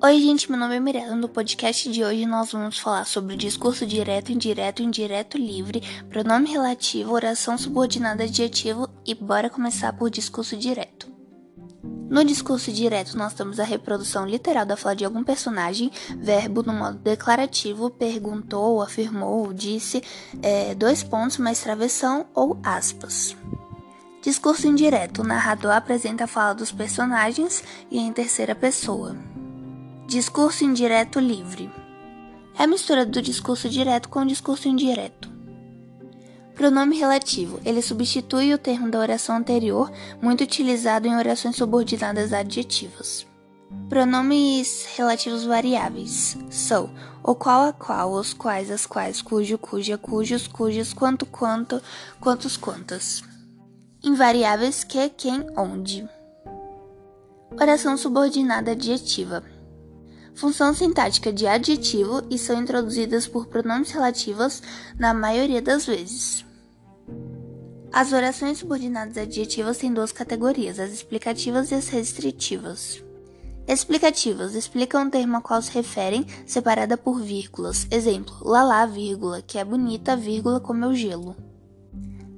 Oi, gente, meu nome é Mirella. No podcast de hoje nós vamos falar sobre discurso direto, indireto, indireto livre, pronome relativo, oração subordinada adjetivo e bora começar por discurso direto. No discurso direto, nós temos a reprodução literal da fala de algum personagem, verbo no modo declarativo, perguntou, afirmou, disse, é, dois pontos mais travessão ou aspas. Discurso indireto: o narrador apresenta a fala dos personagens e em terceira pessoa. Discurso indireto livre. É a mistura do discurso direto com o discurso indireto. Pronome relativo. Ele substitui o termo da oração anterior, muito utilizado em orações subordinadas adjetivas. Pronomes relativos variáveis são o qual a qual, os quais as quais, cujo, cuja, cujos, cujas, quanto, quanto, quantos, quantas. Invariáveis que, quem, onde. Oração subordinada adjetiva função sintática de adjetivo e são introduzidas por pronomes relativos na maioria das vezes. As orações subordinadas adjetivas têm duas categorias, as explicativas e as restritivas. Explicativas explicam um termo a qual se referem, separada por vírgulas. Exemplo, lalá, vírgula, que é bonita, vírgula, como é o gelo.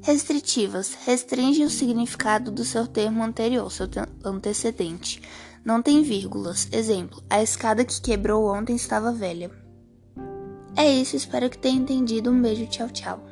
Restritivas restringem o significado do seu termo anterior, seu antecedente. Não tem vírgulas. Exemplo: a escada que quebrou ontem estava velha. É isso, espero que tenha entendido. Um beijo, tchau, tchau.